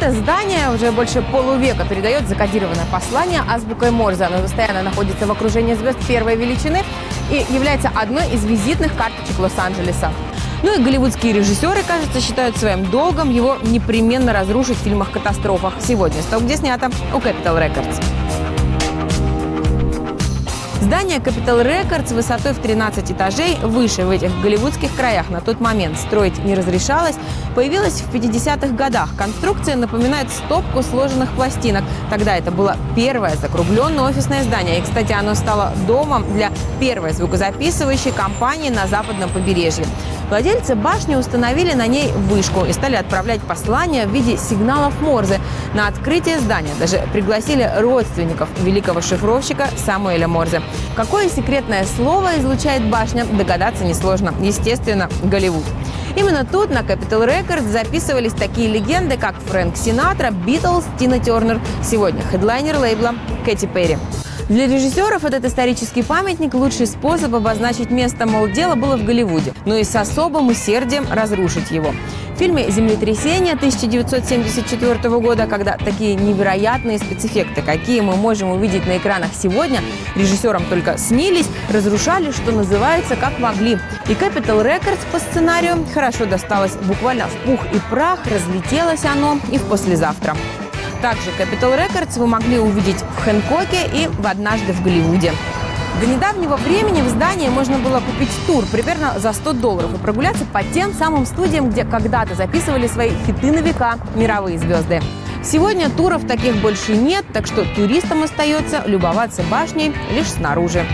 Это здание уже больше полувека передает закодированное послание азбукой Морзе. Оно постоянно находится в окружении звезд первой величины и является одной из визитных карточек Лос-Анджелеса. Ну и голливудские режиссеры, кажется, считают своим долгом его непременно разрушить в фильмах-катастрофах. Сегодня стол, где снято у Capital Records. Здание Capital Records высотой в 13 этажей выше в этих голливудских краях на тот момент строить не разрешалось, появилось в 50-х годах. Конструкция напоминает стопку сложенных пластинок. Тогда это было первое закругленное офисное здание. И, кстати, оно стало домом для первой звукозаписывающей компании на западном побережье. Владельцы башни установили на ней вышку и стали отправлять послания в виде сигналов Морзе на открытие здания. Даже пригласили родственников великого шифровщика Самуэля Морзе. Какое секретное слово излучает башня, догадаться несложно. Естественно, Голливуд. Именно тут, на Capitol Records, записывались такие легенды, как Фрэнк Синатра, Битлз, Тина Тернер. Сегодня хедлайнер лейбла Кэти Перри. Для режиссеров этот исторический памятник – лучший способ обозначить место, мол, дело было в Голливуде, но и с особым усердием разрушить его. В фильме «Землетрясение» 1974 года, когда такие невероятные спецэффекты, какие мы можем увидеть на экранах сегодня, режиссерам только снились, разрушали, что называется, как могли. И Capital Records по сценарию хорошо досталось. Буквально в пух и прах разлетелось оно и в послезавтра. Также Capital Records вы могли увидеть в Хэнкоке и в «Однажды в Голливуде». До недавнего времени в здании можно было купить тур примерно за 100 долларов и прогуляться по тем самым студиям, где когда-то записывали свои хиты на века мировые звезды. Сегодня туров таких больше нет, так что туристам остается любоваться башней лишь снаружи.